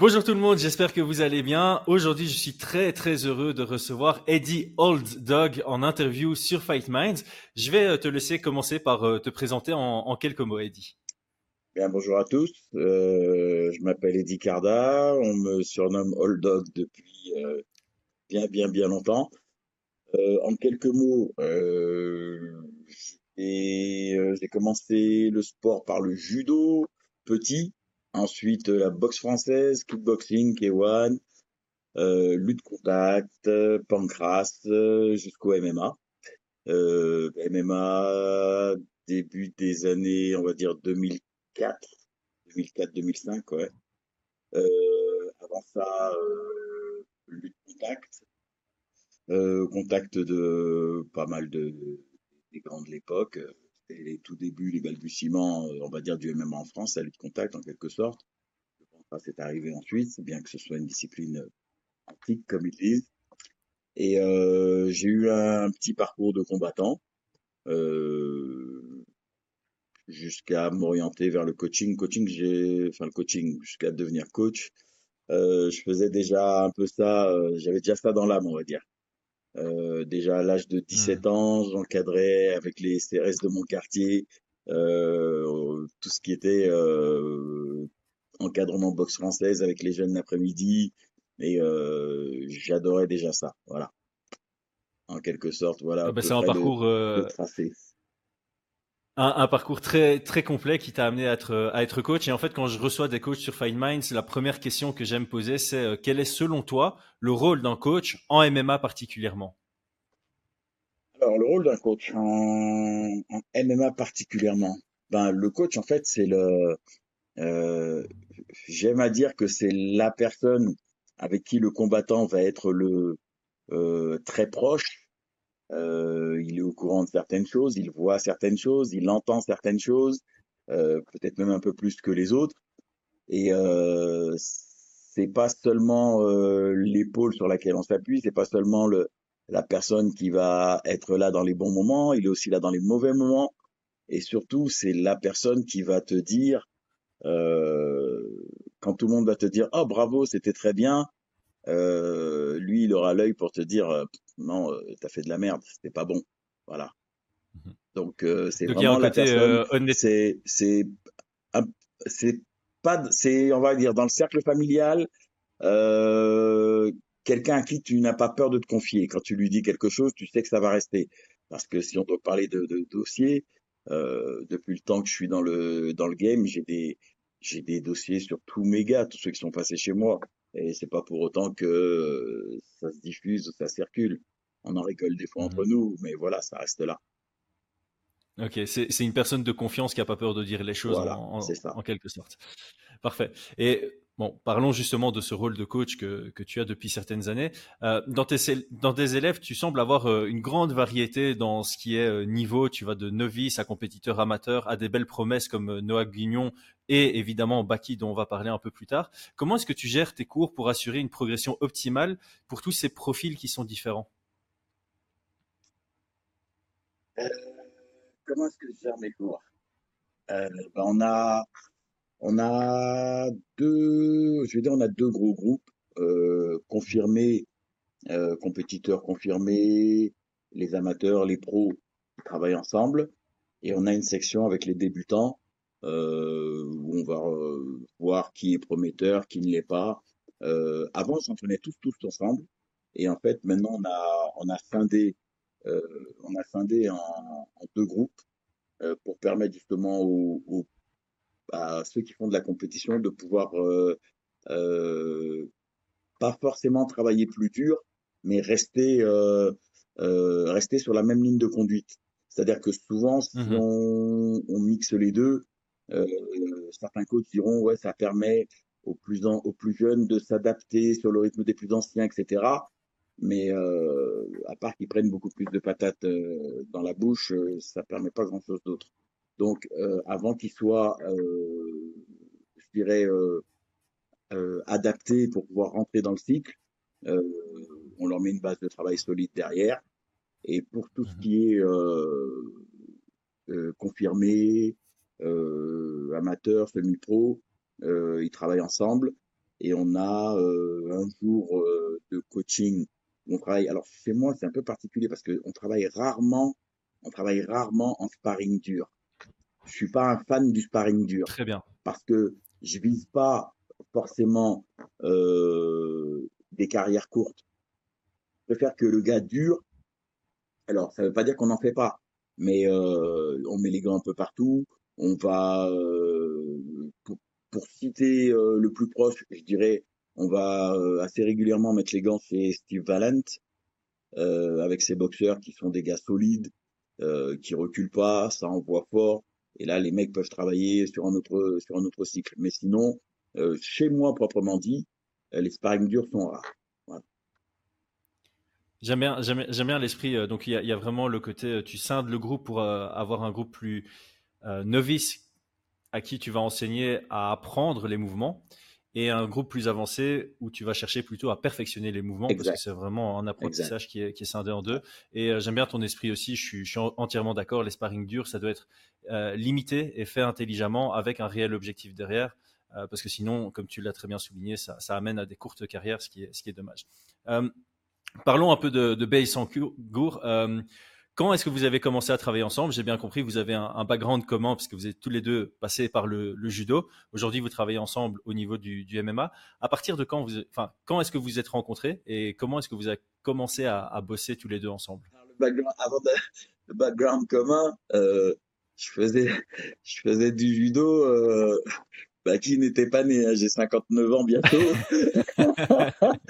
Bonjour tout le monde, j'espère que vous allez bien. Aujourd'hui, je suis très très heureux de recevoir Eddie Old Dog en interview sur Fight Minds. Je vais euh, te laisser commencer par euh, te présenter en, quelques mots, Eddie. Bien, bonjour à tous. Euh, je m'appelle Eddie Carda. On me surnomme Old Dog depuis bien bien bien longtemps. en quelques mots, j'ai commencé le sport par le judo petit. Ensuite, la boxe française, kickboxing, K1, euh, lutte contact, pancras, euh, jusqu'au MMA. Euh, MMA, début des années, on va dire 2004, 2004-2005, ouais. Euh, avant ça, euh, lutte contact, euh, contact de pas mal de, des grands de l'époque, c'était les tout débuts, les balbutiements, euh, on va dire, du MMA en France, la lutte contact en quelque sorte. Je pense pas c'est arrivé ensuite, bien que ce soit une discipline euh, antique, comme ils disent. Et euh, j'ai eu un petit parcours de combattant jusqu'à m'orienter vers le coaching. Coaching, enfin le coaching, jusqu'à devenir coach. Je faisais déjà un peu ça, j'avais déjà ça dans l'âme, on va dire. Euh, déjà à l'âge de 17 mmh. ans, j'encadrais avec les CRS de mon quartier euh, tout ce qui était euh, encadrement boxe française avec les jeunes l'après-midi. Et euh, j'adorais déjà ça, voilà. En quelque sorte, voilà. Ah bah c'est un parcours un, parcours très très complet qui t'a amené à être à être coach. Et en fait, quand je reçois des coachs sur Fine Minds, la première question que j'aime poser, c'est euh, quel est selon toi le rôle d'un coach en MMA particulièrement? Alors, le rôle d'un coach en, MMA particulièrement, ben le coach en fait c'est le euh, j'aime à dire que c'est la personne avec qui le combattant va être le euh, très proche euh, il est au courant de certaines choses, il voit certaines choses, il entend certaines choses, euh, peut-être même un peu plus que les autres. Et euh, c'est pas seulement euh, l'épaule sur laquelle on s'appuie, c'est pas seulement le, la personne qui va être là dans les bons moments, il est aussi là dans les mauvais moments. Et surtout, c'est la personne qui va te dire, euh, quand tout le monde va te dire, oh bravo, c'était très bien, euh, lui, il aura l'œil pour te dire euh, non, euh, t'as fait de la merde, c'était pas bon. Voilà. Mhm. Donc c'est vraiment la personne. c'est c'est c'est pas c'est on va dire dans le cercle familial quelqu'un à qui tu n'as pas peur de te confier. Quand tu lui dis quelque chose, tu sais que ça va rester. Parce que si on doit parler de, de dossiers, euh, depuis le temps que je suis dans le dans le game, j'ai des j'ai des dossiers sur tous mes gars, tous ceux qui sont passés chez moi. Et c'est pas pour autant que euh, ça se diffuse ou ça circule. On en rigole des fois entre mmh nous, mais voilà, ça reste là. Ok, c'est une personne de confiance qui a pas peur de dire les choses en, en, quelque sorte. Parfait. Et bon, parlons justement de ce rôle de coach que, que tu as depuis certaines années. Euh, dans, tes, dans tes élèves, tu sembles avoir euh, une grande variété dans ce qui est euh, niveau. Tu vas de novice à compétiteur amateur, à des belles promesses comme Noah Guignon et évidemment Baki dont on va parler un peu plus tard. Comment est-ce que tu gères tes cours pour assurer une progression optimale pour tous ces profils qui sont différents? Comment est-ce que je gère mes cours? Ben On a on a deux, je vais dire, on a deux gros groupes euh, confirmés, euh, compétiteurs confirmés, les amateurs, les pros qui travaillent ensemble, et on a une section avec les débutants euh, où on va euh, voir qui est prometteur, qui ne l'est pas. Euh, avant, on s'entraînait tous tous ensemble, et en fait, maintenant, on a on a scindé, euh, on a scindé en, deux groupes pour permettre justement aux, aux à ceux qui font de la compétition de pouvoir euh, euh, pas forcément travailler plus dur, mais rester euh, euh, rester sur la même ligne de conduite. C'est-à-dire que souvent, si mmh on, on, mixe les deux, euh, certains coachs diront ouais, ça permet aux plus en, aux plus jeunes de s'adapter sur le rythme des plus anciens, etc. Mais euh, à part qu'ils prennent beaucoup plus de patates euh, dans la bouche, ça permet pas grand-chose d'autre. Donc, euh, avant qu'ils soient, euh, je dirais, euh, euh, adaptés pour pouvoir rentrer dans le cycle, euh, on leur met une base de travail solide derrière. Et pour tout ce mmh qui est confirmé, amateur, semi-pro, ils travaillent ensemble. et on a un jour de coaching. On travaille. Alors chez moi, c'est un peu particulier parce qu'on travaille rarement, on travaille rarement en sparring dur. Je suis pas un fan du sparring dur. Très bien. Parce que je vise pas forcément euh, des carrières courtes. Je préfère que le gars dure. Alors, ça veut pas dire qu'on n'en fait pas, mais euh, on met les gants un peu partout. On va, euh, pour, citer euh, le plus proche, je dirais, on va euh, assez régulièrement mettre les gants chez Steve Valent, avec ses boxeurs qui sont des gars solides, qui reculent pas, ça envoie fort. Et là, les mecs peuvent travailler sur un autre, sur un autre cycle. Mais sinon, euh, chez moi proprement dit, euh, les sparring durs sont rares. J'aime bien, l'esprit. Euh, donc, il y, a, vraiment le côté, tu scindes le groupe pour avoir un groupe plus novice à qui tu vas enseigner à apprendre les mouvements et un groupe plus avancé où tu vas chercher plutôt à perfectionner les mouvements parce que c'est vraiment un apprentissage qui est, qui est, scindé en deux. Et j'aime bien ton esprit aussi, je suis, je suis entièrement d'accord, les sparring durs, ça doit être limité et fait intelligemment avec un réel objectif derrière. Euh, parce que sinon, comme tu l'as très bien souligné, ça, amène à des courtes carrières, ce qui est, ce qui est dommage. Euh, parlons un peu de, de Bay Sangour. Euh, quand est-ce que vous avez commencé à travailler ensemble? J'ai bien compris, vous avez un, background commun puisque vous êtes tous les deux passés par le, judo. Aujourd'hui, vous travaillez ensemble au niveau du, MMA. À partir de quand vous, enfin, quand est-ce que vous êtes rencontrés et comment est-ce que vous avez commencé à, bosser tous les deux ensemble? Le background, Avant le background commun, je faisais, je faisais du judo bah, qui n'était pas né, hein, j'ai 59 ans bientôt.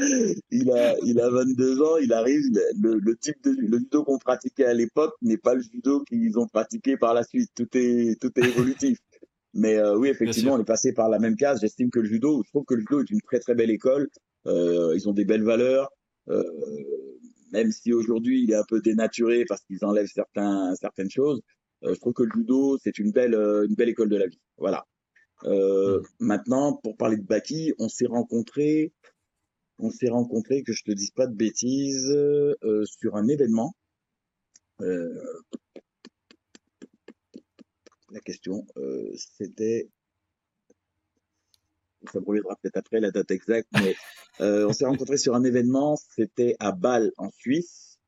il a, il a 22 ans, il arrive, le, le type de le judo qu'on pratiquait à l'époque n'est pas le judo qu'ils ont pratiqué par la suite. Tout est, tout est évolutif. Mais euh, oui, effectivement, on est passé par la même case. J'estime que le judo, je trouve que le judo est une très très belle école. Euh, ils ont des belles valeurs. Euh, même si aujourd'hui il est un peu dénaturé parce qu'ils enlèvent certains, certaines choses, euh, je trouve que le judo c'est une belle, une belle école de la vie. Voilà. Euh, maintenant, pour parler de Baki, on s'est rencontrés, on s'est rencontrés, que je te dise pas de bêtises, euh, sur un événement. Euh, la question, euh, c'était, ça me reviendra peut-être après la date exacte, mais euh, on s'est rencontrés sur un événement, c'était à Bâle en Suisse.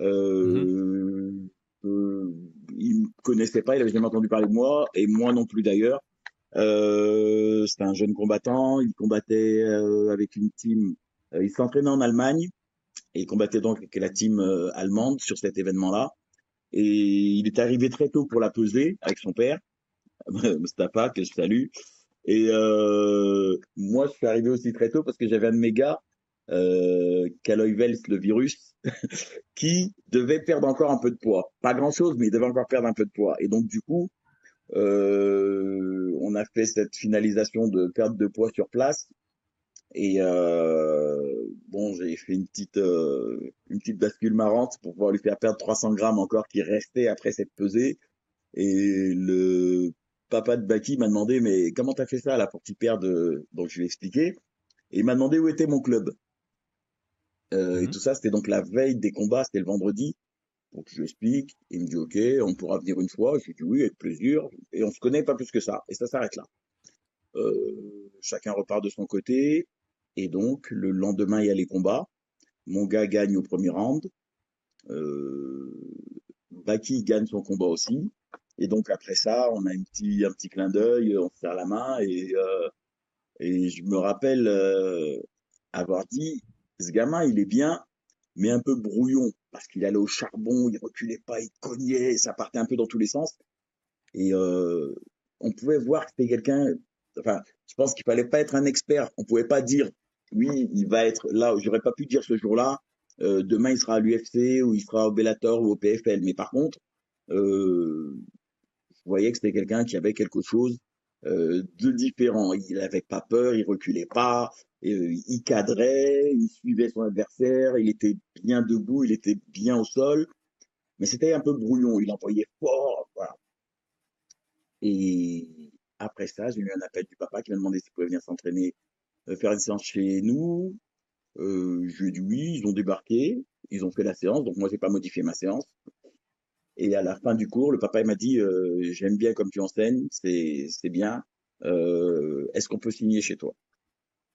Euh, mm il me connaissait pas, il avait jamais entendu parler de moi, et moi non plus d'ailleurs. Euh, c'était un jeune combattant. Il combattait euh, avec une team. Euh, il s'entraînait en Allemagne et il combattait donc avec la team allemande sur cet événement-là. Et il est arrivé très tôt pour la peser avec son père, Mustafa, que je salue. Et euh, moi, je suis arrivé aussi très tôt parce que j'avais un de mes gars, euh, Vels, le virus, qui devait perdre encore un peu de poids. Pas grand-chose, mais il devait encore perdre un peu de poids. Et donc, du coup, euh, on a fait cette finalisation de perte de poids sur place. Et euh, bon, j'ai fait une petite euh, une petite bascule marrante pour pouvoir lui faire perdre 300 grammes encore qui restait après cette pesée. Et le papa de Baki m'a demandé mais comment t'as fait ça là pour qu'il perde Donc je lui ai expliqué. Et il m'a demandé où était mon club. Euh, Et mmh tout ça, c'était donc la veille des combats, c'était le vendredi. Donc je lui explique, il me dit ok, on pourra venir une fois. Je lui dis oui, avec plaisir. Et on se connaît pas plus que ça. Et ça s'arrête là. Euh, chacun repart de son côté. Et donc le lendemain, il y a les combats. Mon gars gagne au premier round. Euh, Baki gagne son combat aussi. Et donc après ça, on a un petit, un petit clin d'œil, on se serre la main et, euh, je me rappelle avoir dit, ce gamin, il est bien, mais un peu brouillon parce qu'il allait au charbon, il reculait pas, il cognait, ça partait un peu dans tous les sens. Et euh, on pouvait voir que c'était quelqu'un. Enfin, je pense qu'il fallait pas être un expert. On pouvait pas dire oui, il va être là. J'aurais pas pu dire ce jour-là. Euh, demain, il sera à l'UFC ou il sera au Bellator ou au PFL. Mais par contre, euh, je voyais que c'était quelqu'un qui avait quelque chose de différent. Il n'avait pas peur, il reculait pas, euh, il cadrait, il suivait son adversaire, il était bien debout, il était bien au sol, mais c'était un peu brouillon, il envoyait fort, voilà. Et après ça, j'ai eu un appel du papa qui m'a demandé s'il pouvait venir s'entraîner, euh, faire une séance chez nous. Euh, je lui ai dit oui, ils ont débarqué, ils ont fait la séance, donc moi j'ai pas modifié ma séance. Et à la fin du cours, le papa m'a dit euh, j'aime bien comme tu enseignes, c'est bien. Euh, Est-ce qu'on peut signer chez toi?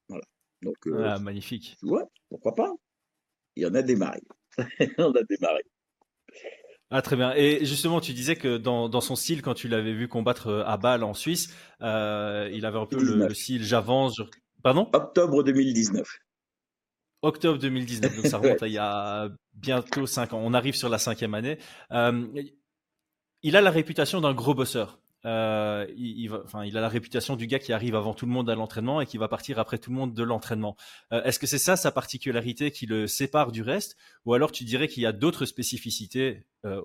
Voilà. Donc, ah, magnifique. Ouais, pourquoi pas Il y en a démarré. On a démarré. Ah très bien. Et justement, tu disais que dans, son style, quand tu l'avais vu combattre euh, à Bâle en Suisse, euh, il avait un peu le, style j'avance. Pardon? Octobre 2019. Octobre 2019, donc ça remonte à il y a bientôt cinq ans. On arrive sur la cinquième année. Euh, il a la réputation d'un gros bosseur. Euh, il, a la réputation du gars qui arrive avant tout le monde à l'entraînement et qui va partir après tout le monde de l'entraînement. Euh, est-ce que c'est ça sa particularité qui le sépare du reste, ou alors tu dirais qu'il y a d'autres spécificités euh,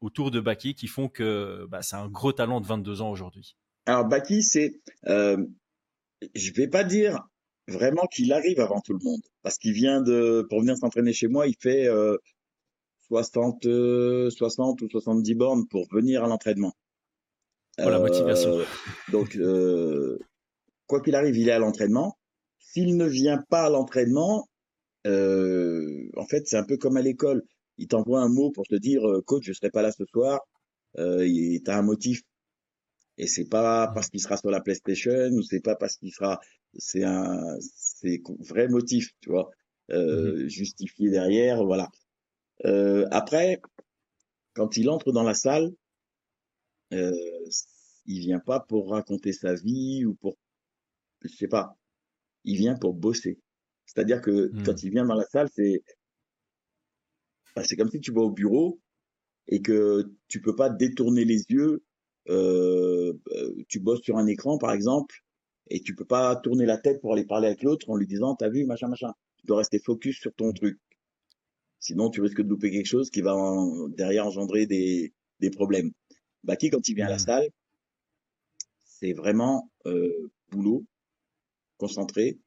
autour de Baki qui font que bah, c'est un gros talent de 22 ans aujourd'hui? Alors Baki, c'est, je vais pas dire vraiment qu'il arrive avant tout le monde, parce qu'il vient de, pour venir s'entraîner chez moi, il fait 60, 60 ou 70 bornes pour venir à l'entraînement. Pour la motivation. Euh, donc, euh, quoi qu'il arrive, il est à l'entraînement. S'il ne vient pas à l'entraînement, euh, en fait, c'est un peu comme à l'école. Il t'envoie un mot pour te dire, coach, je serai pas là ce soir. Euh, as un motif. Et c'est pas parce qu'il sera sur la PlayStation ou c'est pas parce qu'il sera, c'est un, c'est vrai motif, tu vois, euh, mmh justifié derrière, voilà. Euh, après, quand il entre dans la salle, euh, il vient pas pour raconter sa vie ou pour, je sais pas, il vient pour bosser. C'est-à-dire que hmm. quand il vient dans la salle, c'est, bah, c'est comme si tu vas au bureau et que tu peux pas détourner les yeux. Euh, euh, tu bosses sur un écran, par exemple, et tu peux pas tourner la tête pour aller parler avec l'autre en lui disant, t'as vu, machin, machin. Tu dois rester focus sur ton truc. Sinon, tu risques de louper quelque chose qui va derrière engendrer des, des problèmes. Baki, quand il vient à la mmh. salle, c'est vraiment euh, boulot, concentré,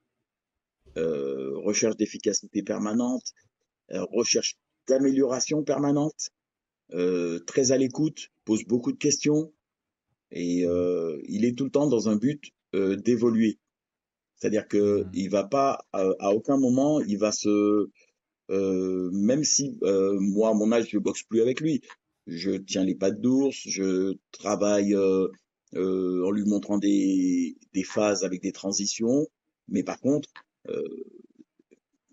euh, recherche d'efficacité permanente, euh, recherche d'amélioration permanente, très à l'écoute, pose beaucoup de questions et mmh. il est tout le temps dans un but d'évoluer. C'est-à-dire que mmh. il va pas à, aucun moment il va se même si moi à mon âge je boxe plus avec lui, je tiens les pattes d'ours, je travaille euh, euh, en lui montrant des, des, phases avec des transitions, mais par contre, euh,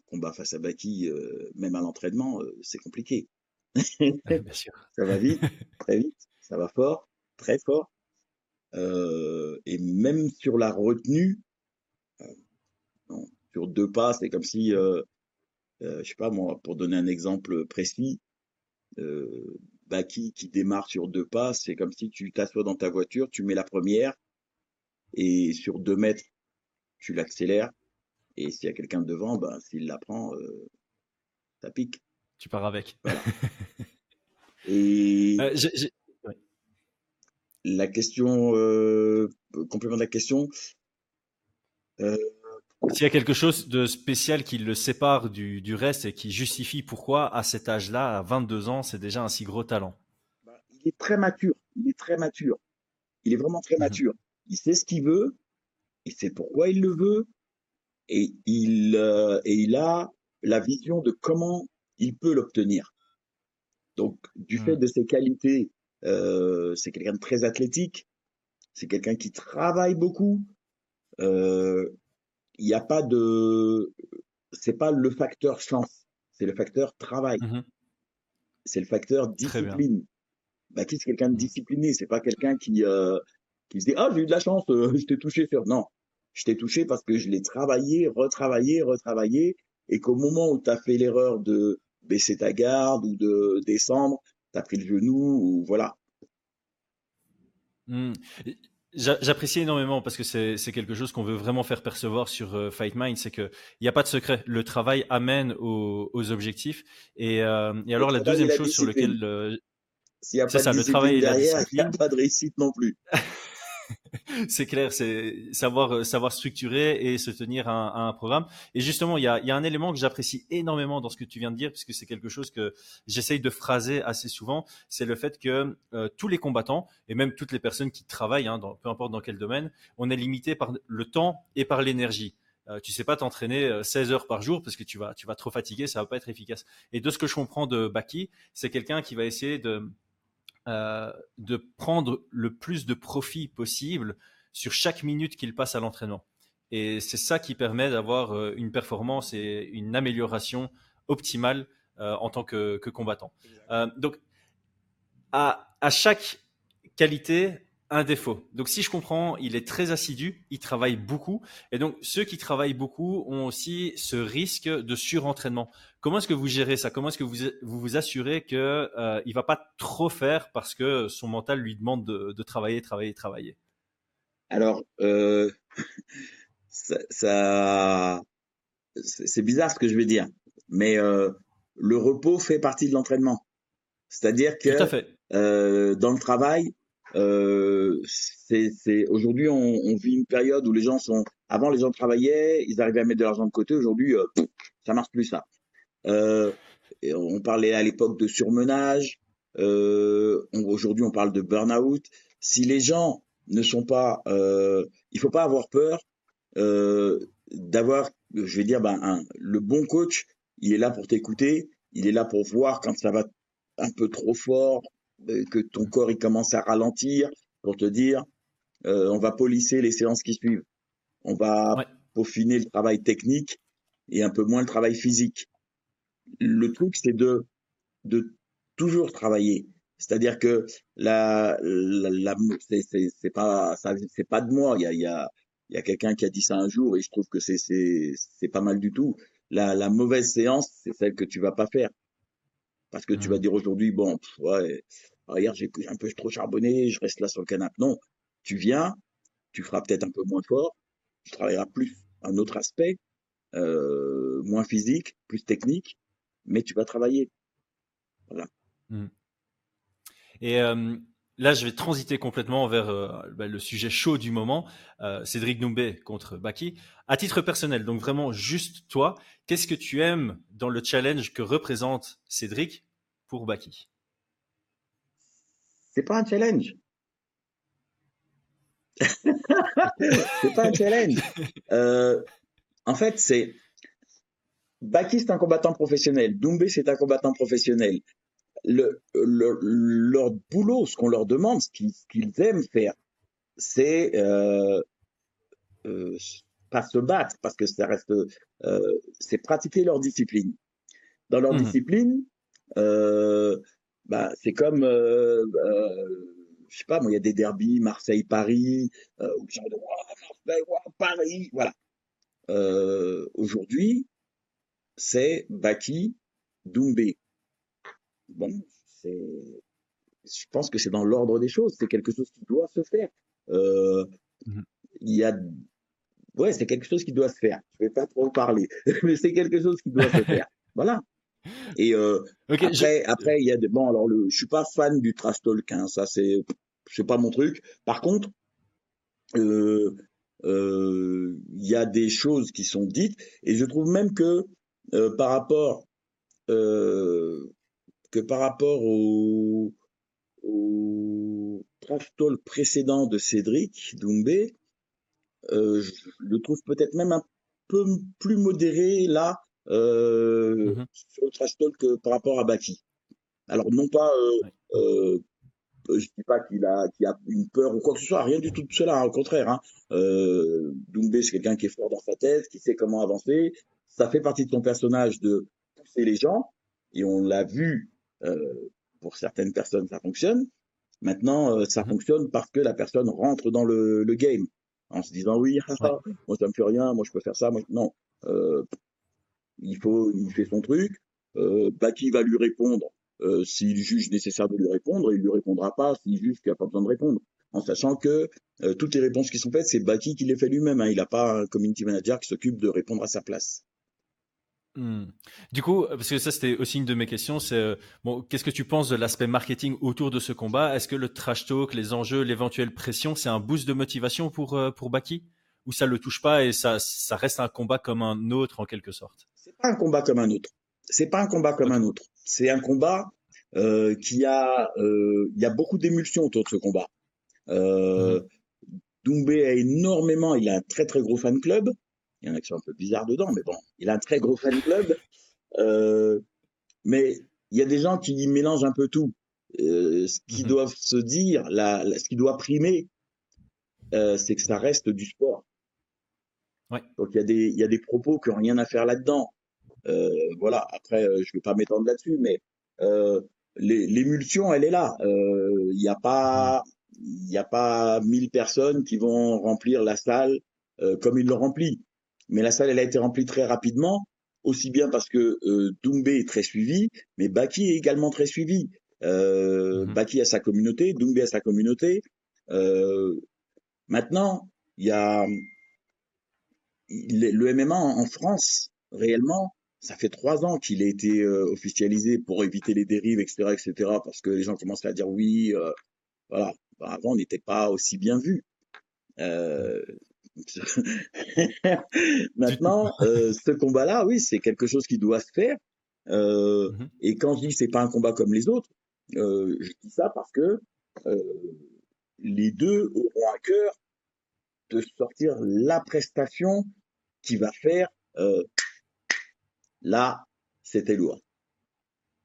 combat face à Baki, euh, même à l'entraînement, euh, c'est compliqué. Bien sûr. ça va vite, très vite, ça va fort, très fort. et même sur la retenue, non, sur deux pas, c'est comme si, je sais pas moi, pour donner un exemple précis, euh, Baki qui démarre sur deux pas, c'est comme si tu t'assois dans ta voiture, tu mets la première et sur deux mètres, tu l'accélères. Et s'il y a quelqu'un devant, ben, s'il la prend, euh, ça pique. Tu pars avec. et euh, la question, euh, complément de la question, euh, s'il y a quelque chose de spécial qui le sépare du, du, reste et qui justifie pourquoi, à cet âge-là, à 22 ans, c'est déjà un si gros talent bah, Il est très mature. Il est très mature. Il est vraiment très mhm. mature. Il sait ce qu'il veut. Il sait pourquoi il le veut. Et il, euh, et il a la vision de comment il peut l'obtenir. Donc, du fait mhm. de ses qualités, euh, c'est quelqu'un de très athlétique. C'est quelqu'un qui travaille beaucoup. Euh, il n'y a pas de, c'est pas le facteur chance, c'est le facteur travail. Mmh c'est le facteur discipline. Qui c'est quelqu'un de mmh. discipliné, c'est pas quelqu'un qui euh, qui se dit ah j'ai eu de la chance, euh, je t'ai touché sur non, je t'ai touché parce que je l'ai travaillé, retravaillé, retravaillé, et qu'au moment où tu as fait l'erreur de baisser ta garde ou de descendre, tu as pris le genou ou voilà. Mmh. J'apprécie énormément parce que c'est quelque chose qu'on veut vraiment faire percevoir sur euh, Fight Mind, c'est qu'il n'y a pas de secret. Le travail amène aux, aux objectifs. Et, euh, et alors la deuxième chose sur laquelle euh, c'est ça, le travail derrière, il n'y a pas de réussite non plus. c'est clair, c'est savoir euh, savoir structurer et se tenir à, un programme. Et justement, il y a, y a un élément que j'apprécie énormément dans ce que tu viens de dire, puisque c'est quelque chose que j'essaye de phraser assez souvent, c'est le fait que euh, tous les combattants et même toutes les personnes qui travaillent, hein, peu importe dans quel domaine, on est limité par le temps et par l'énergie. Euh, tu sais pas t'entraîner 16 heures par jour parce que tu vas tu vas trop fatiguer, ça va pas être efficace. Et de ce que je comprends de Baki, c'est quelqu'un qui va essayer de euh, de prendre le plus de profit possible sur chaque minute qu'il passe à l'entraînement. Et c'est ça qui permet d'avoir une performance et une amélioration optimale en tant que, combattant. donc, à, à chaque qualité, un défaut. Donc si je comprends, il est très assidu, il travaille beaucoup, et donc ceux qui travaillent beaucoup ont aussi ce risque de surentraînement. Comment est-ce que vous gérez ça? Comment est-ce que vous, vous assurez qu'il euh, il va pas trop faire parce que son mental lui demande de, travailler, travailler, travailler? Alors, euh, ça, c'est bizarre ce que je vais dire, mais euh, le repos fait partie de l'entraînement. C'est-à-dire que euh, dans le travail, euh, c'est aujourd'hui on, on, vit une période où les gens sont avant les gens travaillaient, ils arrivaient à mettre de l'argent de côté. Aujourd'hui, euh, ça marche plus ça. Euh, on parlait à l'époque de surmenage. Euh, aujourd'hui, on parle de burn-out. Si les gens ne sont pas, euh, il faut pas avoir peur euh, d'avoir, je vais dire, ben, le bon coach, il est là pour t'écouter, il est là pour voir quand ça va un peu trop fort, que ton corps il commence à ralentir pour te dire euh, on va polisser les séances qui suivent. On va peaufiner le travail technique et un peu moins le travail physique. Le truc c'est de de toujours travailler. C'est-à-dire que la, la, la c'est pas ça c'est pas de moi. Il y a il y a il y a quelqu'un qui a dit ça un jour et je trouve que c'est c'est c'est pas mal du tout. La, la mauvaise séance, c'est celle que tu vas pas faire. Parce que tu vas mmh. dire aujourd'hui, bon, ouais, regarde, j'ai un peu trop charbonné, je reste là sur le canapé. Non, tu viens, tu feras peut-être un peu moins fort, tu travailleras plus un autre aspect, euh, moins physique, plus technique, mais tu vas travailler. Voilà. Mmh. Et euh, là, je vais transiter complètement vers euh, bah, le sujet chaud du moment, Cédric Doumbé contre Baki. À titre personnel, donc vraiment juste toi, qu'est-ce que tu aimes dans le challenge que représente Cédric pour Baki C'est pas un challenge. c'est pas un challenge. Euh, en fait, c'est Baki, c'est un combattant professionnel. Doumbé, c'est un combattant professionnel. Le, leur boulot, ce qu'on leur demande, ce qu'ils aiment faire, c'est euh, euh, pas se battre, parce que ça reste, c'est pratiquer leur discipline. Dans leur mmh. discipline, bah, c'est comme, euh, euh, je sais pas, moi, il y a des derbies, Marseille-Paris, euh, où les gens de Marseille, Paris, voilà. Euh, aujourd'hui, c'est Baki, Doumbé. Bon, c'est, je pense que c'est dans l'ordre des choses, c'est quelque chose qui doit se faire. Euh, mmh. Il y a, ouais, c'est quelque chose qui doit se faire. Je vais pas trop parler, mais c'est quelque chose qui doit se faire. Voilà. Et euh, après, après, il y a des bon. Alors, le, je suis pas fan du trash talk. Hein, ça, c'est, c'est pas mon truc. Par contre, euh, euh, il y a des choses qui sont dites, et je trouve même que euh, par rapport euh, que par rapport au, au trash talk précédent de Cédric Doumbé, euh, je le trouve peut-être même un peu plus modéré là euh, mmh sur le trash talk euh, par rapport à Baki. Alors non pas, euh, euh, je dis pas qu'il a, qu'il a une peur ou quoi que ce soit, rien du tout de cela, hein, au contraire. Hein. Euh, Doumbé, c'est quelqu'un qui est fort dans sa tête, qui sait comment avancer. Ça fait partie de ton personnage de pousser les gens, et on l'a vu. Euh, pour certaines personnes, ça fonctionne. Maintenant, euh, ça mmh fonctionne parce que la personne rentre dans le, le game en se disant oui, moi ça me fait rien, moi je peux faire ça, moi non. Euh, il faut, il fait son truc. Euh, Baki va lui répondre euh, s'il juge nécessaire de lui répondre, il lui répondra pas s'il juge qu'il n'y a pas besoin de répondre. En sachant que euh, toutes les réponses qui sont faites, c'est Baki qui les fait lui-même. Hein. Il n'a pas un community manager qui s'occupe de répondre à sa place. Hmm. Du coup, parce que ça c'était aussi une de mes questions, c'est euh, bon, qu'est-ce que tu penses de l'aspect marketing autour de ce combat? Est-ce que le trash talk, les enjeux, l'éventuelle pression, c'est un boost de motivation pour pour Baki? Ou ça le touche pas et ça ça reste un combat comme un autre en quelque sorte? Pas un combat comme un autre. C'est pas un combat comme un autre. C'est un combat euh, qui a, euh, il y a beaucoup d'émulsions autour de ce combat. Euh, mmh. Doumbé a énormément, il a un très très gros fan club. Il y en a qui sont un peu bizarres dedans, mais bon, il a un très gros fan club. Euh, mais il y a des gens qui mélangent un peu tout. Euh, ce qu'ils mmh. doivent se dire, la, ce qui doit primer, euh, c'est que ça reste du sport. Donc il y, y a des propos qui n'ont rien à faire là-dedans. Euh, voilà, après, euh, je ne vais pas m'étendre là-dessus, mais euh, l'émulsion, elle est là. Il n'y a pas il n'y a pas 1000 personnes qui vont remplir la salle comme ils l'ont rempli. Mais la salle, elle a été remplie très rapidement, aussi bien parce que Doumbé est très suivi, mais Baki est également très suivi. Euh, mhm. Baki a sa communauté, Doumbé a sa communauté. maintenant, il y a le MMA en France, réellement, ça fait trois ans qu'il a été euh, officialisé pour éviter les dérives, etc., etc., parce que les gens commencent à dire oui, euh, voilà. Bah, avant, on n'était pas aussi bien vu. Euh... Maintenant, euh, ce combat-là, oui, c'est quelque chose qui doit se faire. Mm-hmm. Et quand je dis c'est pas un combat comme les autres, je dis ça parce que les deux auront à cœur de sortir la prestation qui va faire Là, c'était lourd.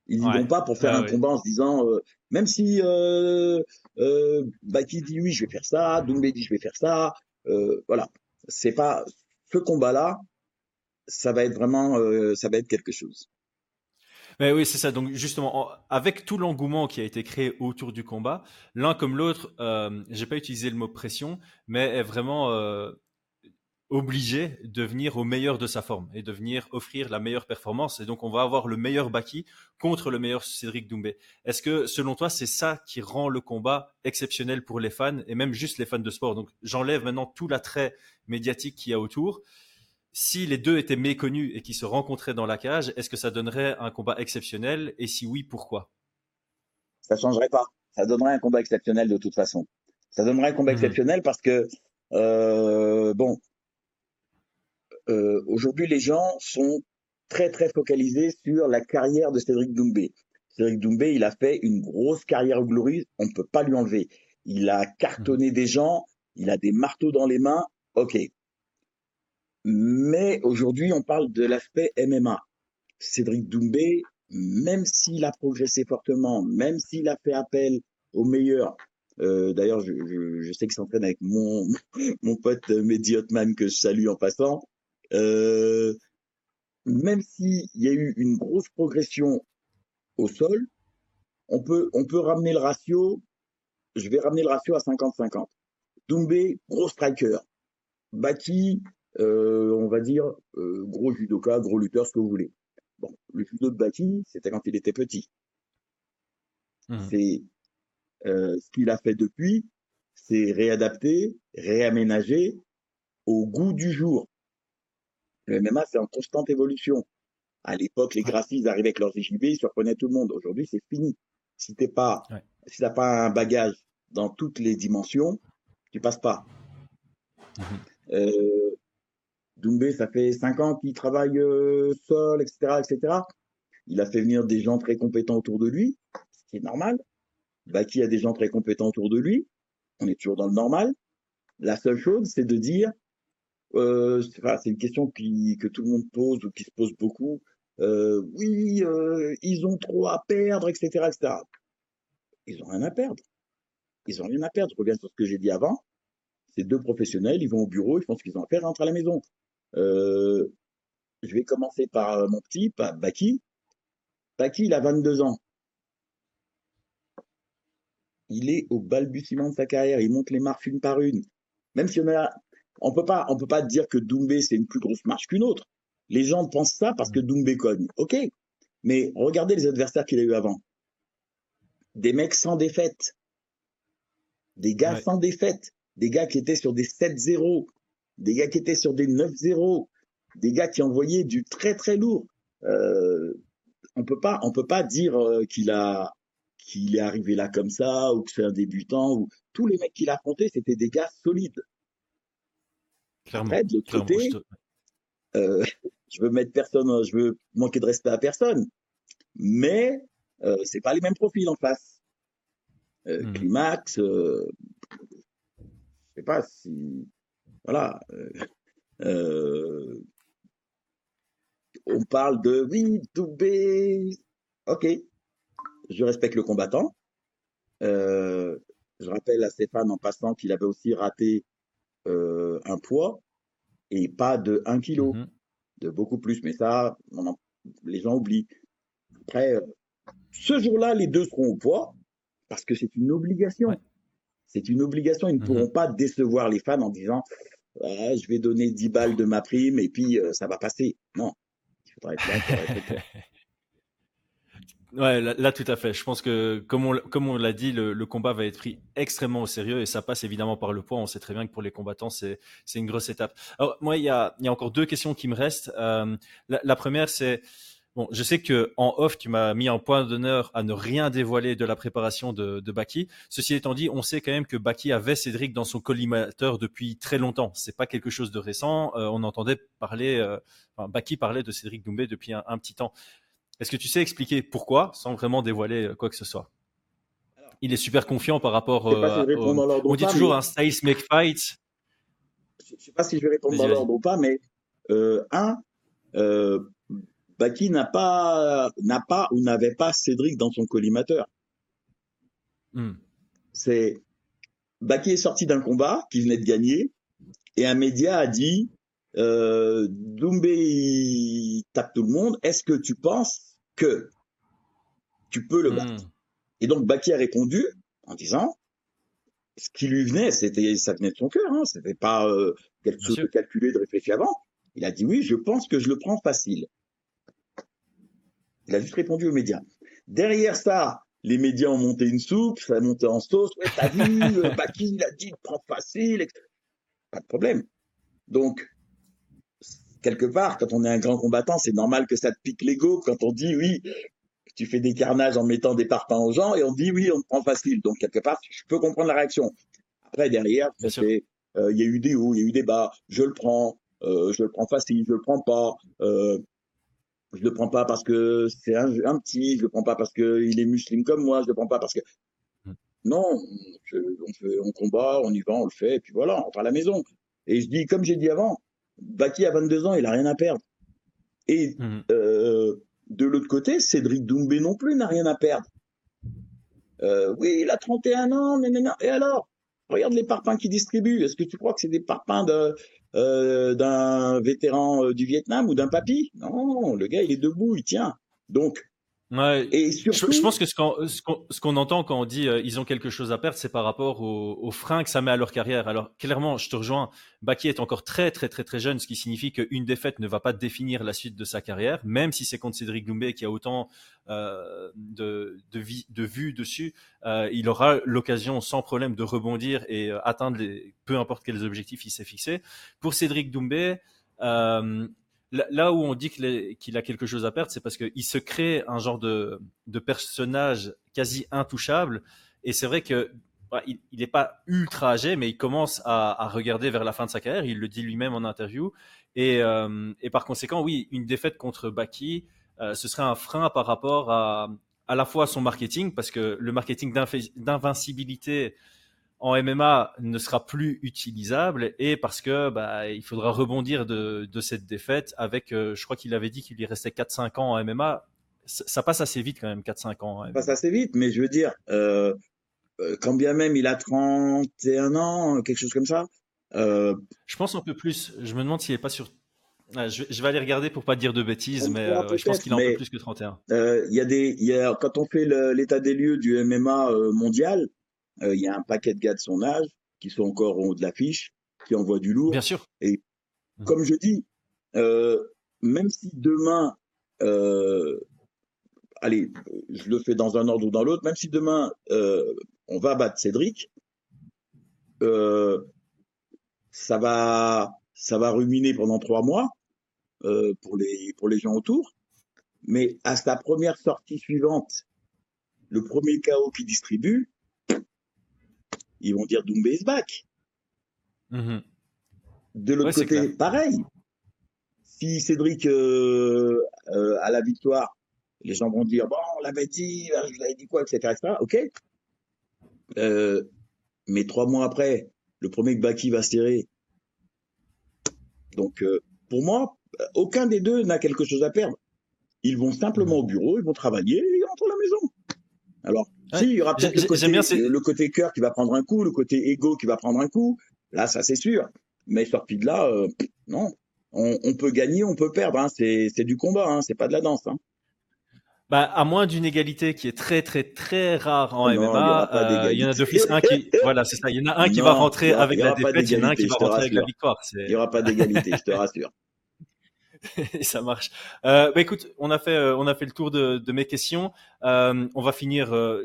Ils n'y vont pas pour faire un combat en se disant, euh, même si euh, euh, Baki dit oui, je vais faire ça, Doumbé dit je vais faire ça, euh, voilà. C'est pas ce combat-là, ça va être vraiment, ça va être quelque chose. Mais oui, c'est ça. Donc justement, avec tout l'engouement qui a été créé autour du combat, l'un comme l'autre, euh, j'ai pas utilisé le mot pression, mais est vraiment obligé de venir au meilleur de sa forme et de venir offrir la meilleure performance. Et donc, on va avoir le meilleur Baki contre le meilleur Cédric Doumbé. Est-ce que, selon toi, c'est ça qui rend le combat exceptionnel pour les fans et même juste les fans de sport? Donc, j'enlève maintenant tout l'attrait médiatique qu'il y a autour. Si les deux étaient méconnus et qui se rencontraient dans la cage, est-ce que ça donnerait un combat exceptionnel? Et si oui, pourquoi? Ça changerait pas. Ça donnerait un combat exceptionnel de toute façon. Ça donnerait un combat mmh exceptionnel parce que, euh, bon, euh, aujourd'hui, les gens sont très très focalisés sur la carrière de Cédric Doumbé. Cédric Doumbé, il a fait une grosse carrière glorieuse, on ne peut pas lui enlever. Il a cartonné des gens, il a des marteaux dans les mains, ok. Mais aujourd'hui, on parle de l'aspect MMA. Cédric Doumbé, même s'il a progressé fortement, même s'il a fait appel aux meilleurs, euh, d'ailleurs, je, je, sais qu'il s'entraîne avec mon, mon pote Mehdi Hotman que je salue en passant. Euh, même s'il y a eu une grosse progression au sol, on peut, on peut ramener le ratio, je vais ramener le ratio à 50-50. Doumbé, gros striker. Baki, euh, on va dire, euh, gros judoka, gros lutteur, ce que vous voulez. Bon, le judo de Baki, c'était quand il était petit. Mmh. C'est euh, ce qu'il a fait depuis, c'est réadapter, réaménager au goût du jour. Le MMA, c'est en constante évolution. À l'époque, les graphistes arrivaient avec leurs JB, ils surprenaient tout le monde. Aujourd'hui, c'est fini. Si t'es pas, si t'as pas un bagage dans toutes les dimensions, tu passes pas. Euh, Doumbé, ça fait cinq ans qu'il travaille euh, seul, etc., etc. Il a fait venir des gens très compétents autour de lui, ce qui est normal. Baki a des gens très compétents autour de lui? On est toujours dans le normal. La seule chose, c'est de dire, euh, c'est une question qui, que tout le monde pose ou qui se pose beaucoup. Euh, oui, euh, ils ont trop à perdre, etc., etc. Ils ont rien à perdre. Ils ont rien à perdre. Je reviens sur ce que j'ai dit avant. C'est deux professionnels, ils vont au bureau, ils font ce qu'ils ont à faire, ils rentrent à la maison. Euh, je vais commencer par euh, mon petit, par Baki. Baki, il a 22 ans. Il est au balbutiement de sa carrière, il monte les marches une par une. Même si on a on peut pas, on peut pas dire que Doumbé c'est une plus grosse marche qu'une autre. Les gens pensent ça parce que Doumbé cogne. Ok, mais regardez les adversaires qu'il a eu avant. Des mecs sans défaite, des gars sans défaite, des gars qui étaient sur des 7-0, des gars qui étaient sur des 9-0, des gars qui envoyaient du très très lourd. Euh, on peut pas, on peut pas dire euh, qu'il a qu'il est arrivé là comme ça ou que c'est un débutant. Ou... Tous les mecs qu'il a affrontés, c'était des gars solides. Après, de l'autre côté, euh, je veux mettre personne, je veux manquer de respect à personne, mais euh, c'est pas les mêmes profils en face. Euh, hmm. Climax, euh, je sais pas si, voilà. On parle de oui, Doubé, ok, je respecte le combattant. je rappelle à Stéphane en passant qu'il avait aussi raté euh, un poids. et pas de 1 kg, mmh de beaucoup plus. Mais ça, les gens oublient. Après, ce jour-là, les deux seront au poids parce que c'est une obligation. C'est une obligation. Ils ne mmh pourront pas décevoir les fans en disant ah, je vais donner 10 balles de ma prime et puis euh, ça va passer. Non. Il faudra être là Ouais, là, tout à fait. Je pense que, comme on, comme on l'a dit, le, combat va être pris extrêmement au sérieux et ça passe évidemment par le poids. On sait très bien que pour les combattants, c'est, une grosse étape. Alors, moi, il y a, y a encore deux questions qui me restent. Euh, la, première, c'est, bon, je sais que en off, tu m'as mis un point d'honneur à ne rien dévoiler de la préparation de, de Baki. Ceci étant dit, on sait quand même que Baki avait Cédric dans son collimateur depuis très longtemps. C'est pas quelque chose de récent. Euh, on entendait parler, euh, enfin, Baki parlait de Cédric Doumbé depuis un petit temps. Est-ce que tu sais expliquer pourquoi, sans vraiment dévoiler euh, quoi que ce soit? Il est super confiant par rapport. Euh, on dit toujours un style make fight. Je ne sais pas si je vais répondre dans l'ordre ou pas, mais euh, un, Baki n'a pas, n'a pas ou n'avait pas Cédric dans son collimateur. Hmm. C'est Baki est sorti d'un combat qu'il venait de gagner et un média a dit euh, Doumbé tape tout le monde. Est-ce que tu penses que tu peux le battre. Hmm. Et donc Baki a répondu en disant ce qui lui venait, c'était ça venait de son cœur, hein, c'était pas euh, quelque chose de calculé, de réfléchi avant. Il a dit oui, je pense que je le prends facile. Il a juste répondu aux médias. Derrière ça, les médias ont monté une soupe, ça a monté en sauce. Ouais, t'as vu, Baki, il a dit, prends facile. Pas de problème. Donc, quelque part, quand on est un grand combattant, c'est normal que ça te pique l'ego quand on dit oui, tu fais des carnages en mettant des parpaings aux gens et on dit oui, on te prend facile. Donc quelque part, je peux comprendre la réaction. Après derrière, euh, il y a eu des hauts, il y a eu des bas. Je le prends, euh, je le prends facile, je le prends pas. Euh, je le prends pas parce que c'est un, un, petit, je le prends pas parce que il est musulman comme moi, je le prends pas parce que hmm. non, on, fait, on combat, on y va, on le fait, et puis voilà, on rentre à la maison. Et je dis, comme j'ai dit avant, Baki a 22 ans, il a rien à perdre. Et mhm. euh, de l'autre côté, Cédric Doumbé non plus n'a rien à perdre. Euh, oui, il a 31 ans, et alors? Regarde les parpaings qu'il distribue. Est-ce que tu crois que c'est des parpaings euh, d'un vétéran du Vietnam ou d'un papy? Non, le gars, il est debout, il tient. Donc, Ouais, et surtout... je, pense que ce qu'on entend quand on dit euh, ils ont quelque chose à perdre, c'est par rapport aux au freins que ça met à leur carrière. Alors clairement, je te rejoins. Baki est encore très très très très jeune, ce qui signifie qu'une défaite ne va pas définir la suite de sa carrière, même si c'est contre Cédric Doumbé qui a autant euh, de de, vie, de vues dessus. Euh, il aura l'occasion sans problème de rebondir et euh, atteindre les, peu importe quels objectifs il s'est fixé. Pour Cédric Doumbé, euh, là où on dit qu'il a quelque chose à perdre, c'est parce qu'il se crée un genre de, personnage quasi intouchable. Et c'est vrai que bah, il n'est pas ultra âgé, mais il commence à, regarder vers la fin de sa carrière. Il le dit lui-même en interview. Et, euh, par conséquent, oui, une défaite contre Baki, euh, ce serait un frein par rapport à à la fois son marketing, parce que le marketing d'invincibilité en MMA ne sera plus utilisable et parce que bah, il faudra rebondir de, de cette défaite avec, euh, je crois qu'il avait dit qu'il lui restait 4-5 ans en MMA. Ça, passe assez vite quand même, 4-5 ans. Ça passe assez vite, mais je veux dire, euh, euh, quand bien même il a 31 ans, quelque chose comme ça. Euh... Je pense un peu plus. Je me demande s'il n'est pas sur je, je, vais aller regarder pour pas dire de bêtises, mais je pense qu'il a un peu plus que 31. Il y a des, y a, quand on fait l'état des lieux du MMA mondial, il y a un paquet de gars de son âge qui sont encore au haut de l'affiche, qui envoient du lourd. Bien sûr. Et mmh. comme je dis, euh, même si demain, euh, allez, je le fais dans un ordre ou dans l'autre, même si demain on va battre Cédric, ça va, ça va ruminer pendant trois mois pour les pour les gens autour. Mais à sa première sortie suivante, le premier chaos qui distribue, ils vont dire Doumbé is back. Mm-hmm. De l'autre côté, pareil. Si Cédric euh, euh, a la victoire, les gens vont dire bon, on l'avait dit, je vous avais dit quoi, etc., etc. Ok. Euh, mais trois mois après, le premier que Baki va serrer. Donc, pour moi, aucun des deux n'a quelque chose à perdre. Ils vont simplement au bureau, ils vont travailler, et ils rentrent à la maison. Alors, si, il y aura peut-être le, côté, le côté cœur qui va prendre un coup, le côté ego qui va prendre un coup. Là, ça c'est sûr. Mais sorti de là, non. On, peut gagner, on peut perdre. Hein. C'est du combat, hein. c'est pas de la danse. Hein. Bah, à moins d'une égalité qui est très très très rare en MMA, il y, en a d'office un qui, voilà, c'est ça. Il y en a un qui va rentrer avec la défaite, il y en a un qui va rentrer avec la victoire. Il n'y aura pas d'égalité, je te rassure. ça marche. Euh, bah, écoute, on a fait, euh, on a fait le tour de, de mes questions. Euh, on va finir. Euh,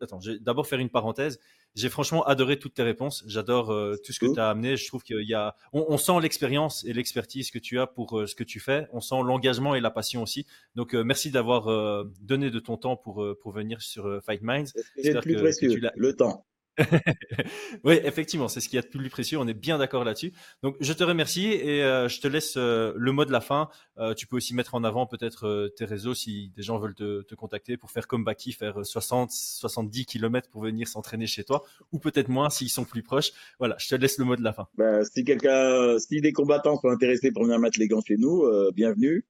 attends, je vais d'abord faire une parenthèse. J'ai franchement adoré toutes tes réponses. J'adore euh, tout ce que tu as amené. Je trouve qu'il y a, on, on sent l'expérience et l'expertise que tu as pour ce que tu fais. On sent l'engagement et la passion aussi. Donc, merci d'avoir donné de ton temps pour pour venir sur Fight Minds. C'est plus précieux, le temps. oui, effectivement, c'est ce qu'il y a de plus précieux. On est bien d'accord là-dessus. Donc, je te remercie et euh, je te laisse euh, le mot de la fin. Euh, tu peux aussi mettre en avant peut-être tes réseaux si des gens veulent te, contacter pour faire comme Baki, faire 60, 70 km pour venir s'entraîner chez toi, ou peut-être moins s'ils sont plus proches. Voilà, je te laisse le mot de la fin. Ben, si quelqu'un, si des combattants sont intéressés pour venir mettre les gants chez nous, bienvenue.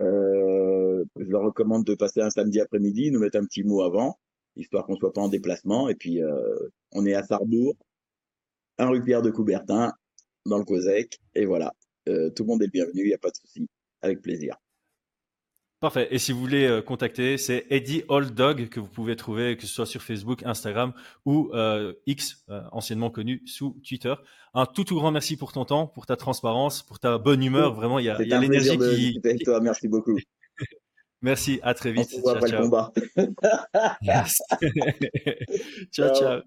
je leur recommande de passer un samedi après-midi, nous mettre un petit mot avant histoire qu'on soit pas en déplacement. Et puis, euh, on est à Sarrebourg, un rue Pierre de Coubertin, dans le COSEC. Et voilà, euh, tout le monde est le bienvenu, il n'y a pas de souci, avec plaisir. Parfait. Et si vous voulez euh, contacter, c'est Eddie Old Dog que vous pouvez trouver, que ce soit sur Facebook, Instagram ou X, anciennement connu sous Twitter. Un tout tout grand merci pour ton temps, pour ta transparence, pour ta bonne humeur. Vraiment, il y a, l'énergie qui. Toi, merci beaucoup. Merci, à très vite. On ciao, ciao. le combat. ciao, ciao.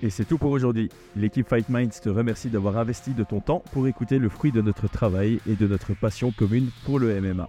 Et c'est tout pour aujourd'hui. L'équipe Fight Minds te remercie d'avoir investi de ton temps pour écouter le fruit de notre travail et de notre passion commune pour le MMA.